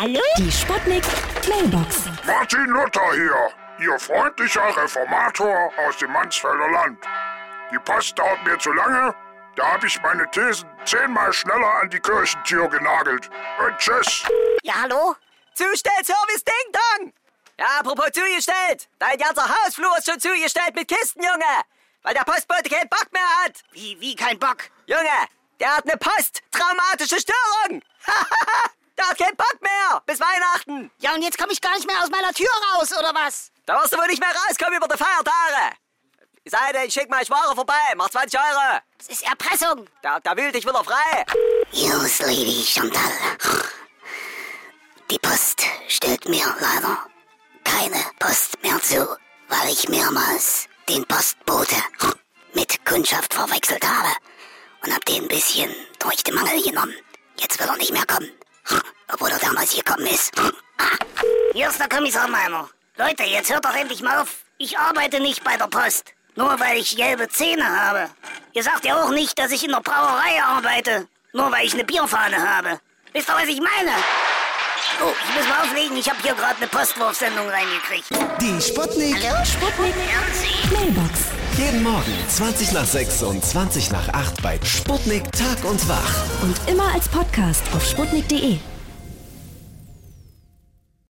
Hallo? Die Sputnik Mailbox. Martin Luther hier, Ihr freundlicher Reformator aus dem Mansfelder Land. Die Post dauert mir zu lange, da habe ich meine Thesen zehnmal schneller an die Kirchentür genagelt. Und tschüss. Ja, hallo? Zustellservice Ding Dong! Ja, apropos zugestellt. Dein ganzer Hausflur ist schon zugestellt mit Kisten, Junge. Weil der Postbote keinen Bock mehr hat. Wie, wie kein Bock? Junge, der hat eine posttraumatische Störung. der hat keinen Bock mehr. Bis Weihnachten. Ja, und jetzt komme ich gar nicht mehr aus meiner Tür raus, oder was? Da wirst du wohl nicht mehr rauskommen über die Feiertage. Seide, ich schick mal Ware vorbei. Mach 20 Euro. Das ist Erpressung. Da, da will dich wieder frei. Here's Lady Chantal. Die Post stellt mir leider keine Post mehr zu, weil ich mehrmals den Postbote mit Kundschaft verwechselt habe und hab den ein bisschen durch den Mangel genommen. Jetzt will er nicht mehr kommen, obwohl er damals gekommen ist. Hier ist der Kommissar Meiner. Leute, jetzt hört doch endlich mal auf. Ich arbeite nicht bei der Post. Nur weil ich gelbe Zähne habe. Ihr sagt ja auch nicht, dass ich in der Brauerei arbeite. Nur weil ich eine Bierfahne habe. Wisst ihr, was ich meine? Oh, ich muss mal auflegen. Ich habe hier gerade eine Postwurfsendung reingekriegt. Die Sputnik. Sputnik Mailbox. Jeden Morgen 20 nach 6 und 20 nach 8 bei Sputnik Tag und Wach. Und immer als Podcast auf sputnik.de.